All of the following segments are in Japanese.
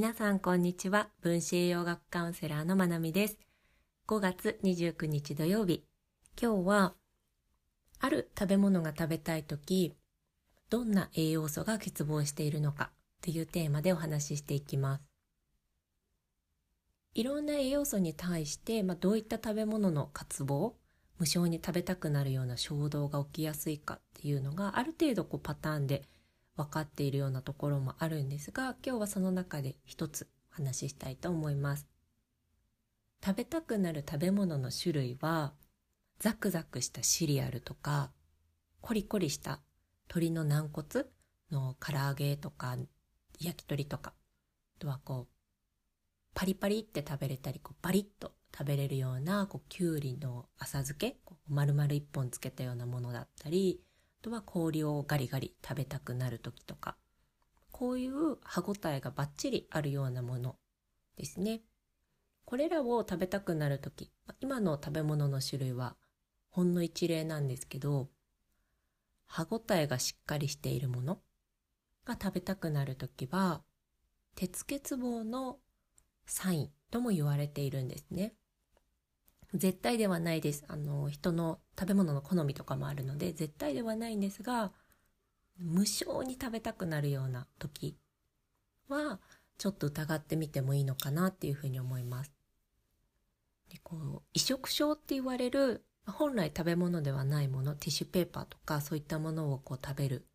皆さんこんにちは。分子栄養学カウンセラーのまなみです。5月29日土曜日。今日はある食べ物が食べたい時どんな栄養素が欠乏しているのかというテーマでお話ししていきます。いろんな栄養素に対して、まあ、どういった食べ物の渇望無性に食べたくなるような衝動が起きやすいかっていうのがある程度こうパターンで分かっているようなところもあるんですが今日はその中で一つお話ししたいと思います。食べたくなる食べ物の種類はザクザクしたシリアルとかコリコリした鶏の軟骨の唐揚げとか焼き鳥とかあとはこうパリパリって食べれたりこうバリッと食べれるようなこうきゅうりの浅漬けこう丸々一本つけたようなものだったりとは氷をガリガリ食べたくなる時とかこういう歯ごたえがバッチリあるようなものですね。これらを食べたくなる時今の食べ物の種類はほんの一例なんですけど歯ごたえがしっかりしているものが食べたくなる時は鉄欠乏のサインとも言われているんですね。絶対ではないです。あの、人の食べ物の好みとかもあるので、絶対ではないんですが、無性に食べたくなるような時は、ちょっと疑ってみてもいいのかなっていうふうに思います。でこう移植症って言われる本来食べ物ではないものティッシュペーパーとかそういったものをこう食べる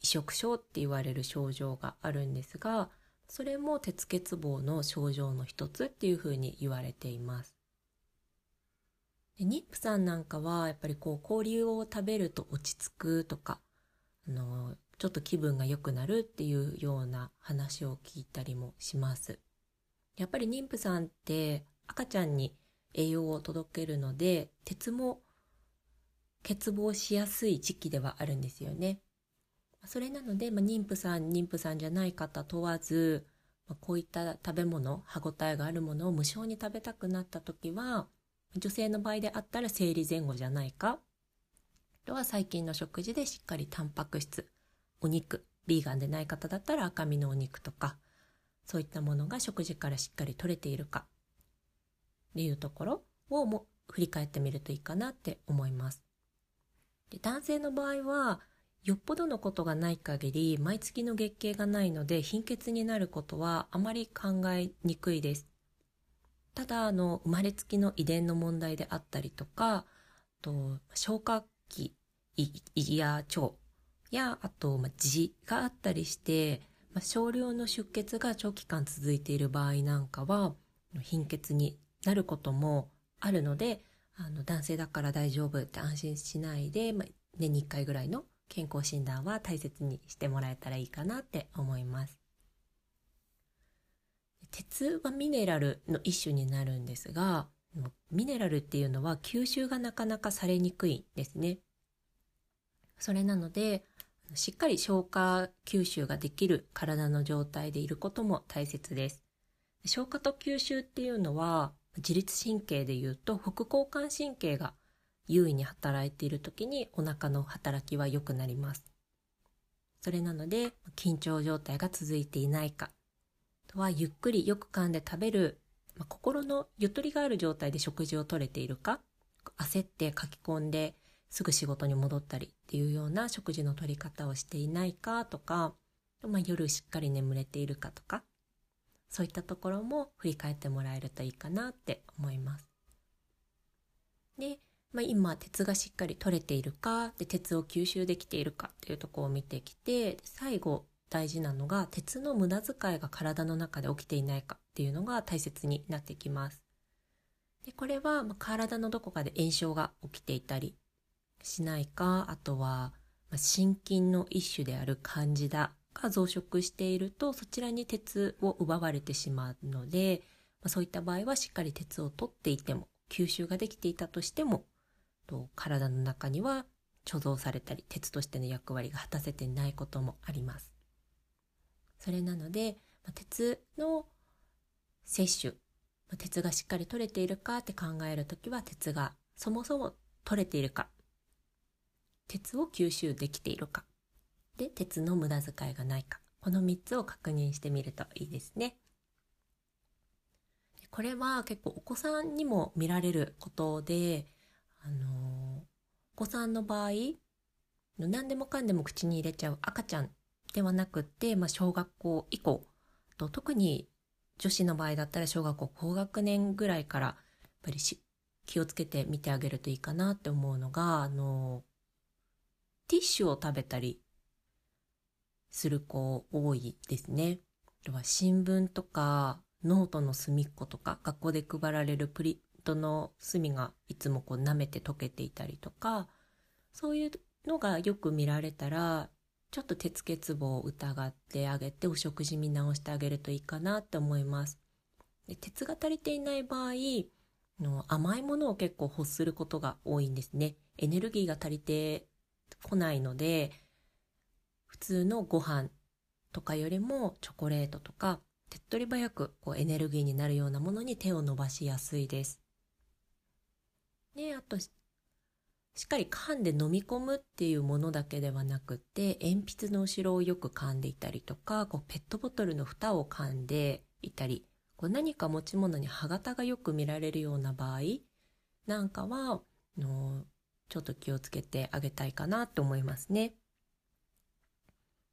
移植症って言われる症状があるんですがそれも鉄欠乏の症状の一つっていうふうに言われていますで妊婦さんなんかはやっぱりこう氷を食べると落ち着くとかあのちょっと気分が良くなるっていうような話を聞いたりもします。やっぱり妊婦さんって赤ちゃんに栄養を届けるので鉄も欠乏しやすい時期ではあるんですよね。それなので、まあ、妊婦さん妊婦さんじゃない方問わず、まあ、こういった食べ物歯ごたえがあるものを無償に食べたくなった時は女性の場合であったら生理前後じゃないか。あとは最近の食事でしっかりタンパク質。お肉。ビーガンでない方だったら赤身のお肉とか。そういったものが食事からしっかり取れているか。っていうところをも振り返ってみるといいかなって思います。で男性の場合はよっぽどのことがない限り毎月の月経がないので貧血になることはあまり考えにくいです。ただあの生まれつきの遺伝の問題であったりとかと消化器胃や腸やあと、まあ、痔があったりして、まあ、少量の出血が長期間続いている場合なんかは貧血になることもあるのであの男性だから大丈夫って安心しないで、まあ、年に1回ぐらいの健康診断は大切にしてもらえたらいいかなって思います。鉄はミネラルの一種になるんですがミネラルっていうのは吸収がなかなかされにくいんですね。それなのでしっかり消化吸収ができる体の状態でいることも大切です。消化と吸収っていうのは自律神経でいうと副交感神経が優位に働いている時にお腹の働きは良くなります。それなので緊張状態が続いていないかとはゆっくりよく噛んで食べる、まあ、心のゆとりがある状態で食事をとれているか焦って書き込んですぐ仕事に戻ったりっていうような食事の取り方をしていないかとか、まあ、夜しっかり眠れているかとかそういったところも振り返ってもらえるといいかなって思います。で、まあ、今鉄がしっかり取れているかで鉄を吸収できているかっていうとこを見てきて最後大事なのが鉄の無駄遣いが体の中で起きていないかっていうのが大切になってきます。でこれは、ま体のどこかで炎症が起きていたりしないかあとは、ま心筋の一種であるカンジダが増殖しているとそちらに鉄を奪われてしまうので、まそういった場合はしっかり鉄を取っていても吸収ができていたとしてもと体の中には貯蔵されたり鉄としての役割が果たせていないこともあります。それなので、ま鉄の摂取、ま鉄がしっかり取れているかって考えるときは鉄がそもそも取れているか。鉄を吸収できているか。で鉄の無駄遣いがないか。この3つを確認してみるといいですね。これは結構お子さんにも見られることで、あの、お子さんの場合、何でもかんでも口に入れちゃう赤ちゃんではなくって、まあ、小学校以降と特に女子の場合だったら小学校高学年ぐらいからやっぱり気をつけて見てあげるといいかなって思うのがあのティッシュを食べたりする子多いですね。あとは新聞とかノートの隅っことか学校で配られるプリントの隅がいつもこう舐めて溶けていたりとかそういうのがよく見られたらちょっと鉄欠乏を疑ってあげてお食事見直してあげるといいかなって思います。で鉄が足りていない場合の甘いものを結構欲することが多いんですね。エネルギーが足りてこないので普通のご飯とかよりもチョコレートとか手っ取り早くこうエネルギーになるようなものに手を伸ばしやすいです。で、あとしっかり噛んで飲み込むっていうものだけではなくて鉛筆の後ろをよく噛んでいたりとかこうペットボトルの蓋を噛んでいたりこう何か持ち物に歯型がよく見られるような場合なんかはのちょっと気をつけてあげたいかなと思いますね。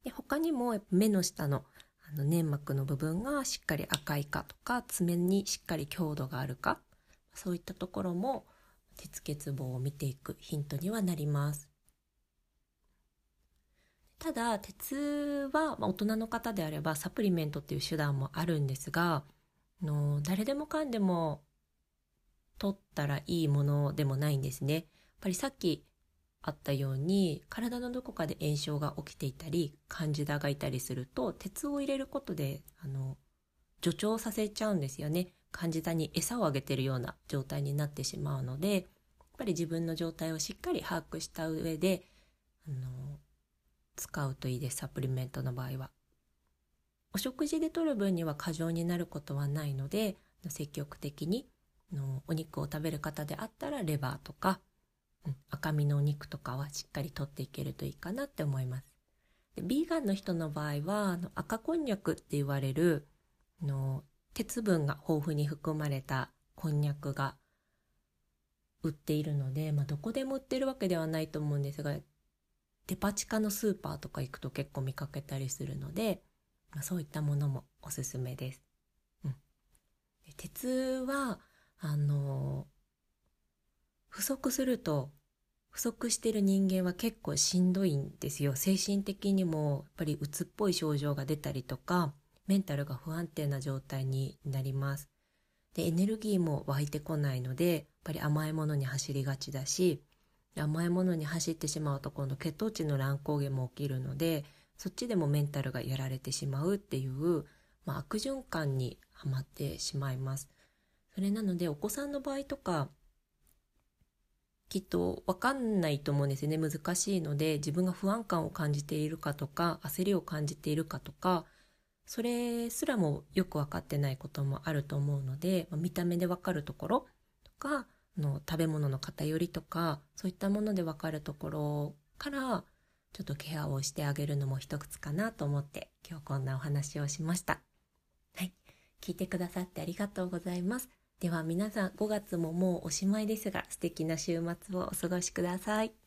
で他にも目の下のあの粘膜の部分がしっかり赤いかとか爪にしっかり強度があるかそういったところも鉄欠乏を見ていくヒントにはなります。ただ鉄は、まあ、大人の方であればサプリメントっていう手段もあるんですがの誰でもかんでも取ったらいいものでもないんですね。やっぱりさっきあったように体のどこかで炎症が起きていたりカンジダがいたりすると鉄を入れることであの助長させちゃうんですよね。感じたに餌をあげてるような状態になってしまうのでやっぱり自分の状態をしっかり把握した上であの使うといいですサプリメントの場合は。お食事で摂る分には過剰になることはないので積極的にのお肉を食べる方であったらレバーとか、うん、赤身のお肉とかはしっかりとっていけるといいかなって思います。でビーガンの人の場合はあの赤こんにゃくって言われるの鉄分が豊富に含まれたこんにゃくが売っているので、まあ、どこでも売ってるわけではないと思うんですがデパ地下のスーパーとか行くと結構見かけたりするので、まあ、そういったものもおすすめです。うん、鉄はあの不足すると不足してる人間は結構しんどいんですよ精神的にもやっぱり鬱っぽい症状が出たりとかメンタルが不安定な状態になります。で、エネルギーも湧いてこないので、やっぱり甘いものに走りがちだし、甘いものに走ってしまうと今度血糖値の乱高下も起きるので、そっちでもメンタルがやられてしまうっていう、まあ、悪循環にはまってしまいます。それなのでお子さんの場合とか、きっとわかんないと思うんですよね。難しいので、自分が不安感を感じているかとか、焦りを感じているかとか、それすらもよく分かってないこともあると思うので、見た目で分かるところとかの食べ物の偏りとかそういったもので分かるところからちょっとケアをしてあげるのも一つかなと思って今日こんなお話をしました。はい。聞いてくださってありがとうございます。では皆さん5月ももうおしまいですが素敵な週末をお過ごしください。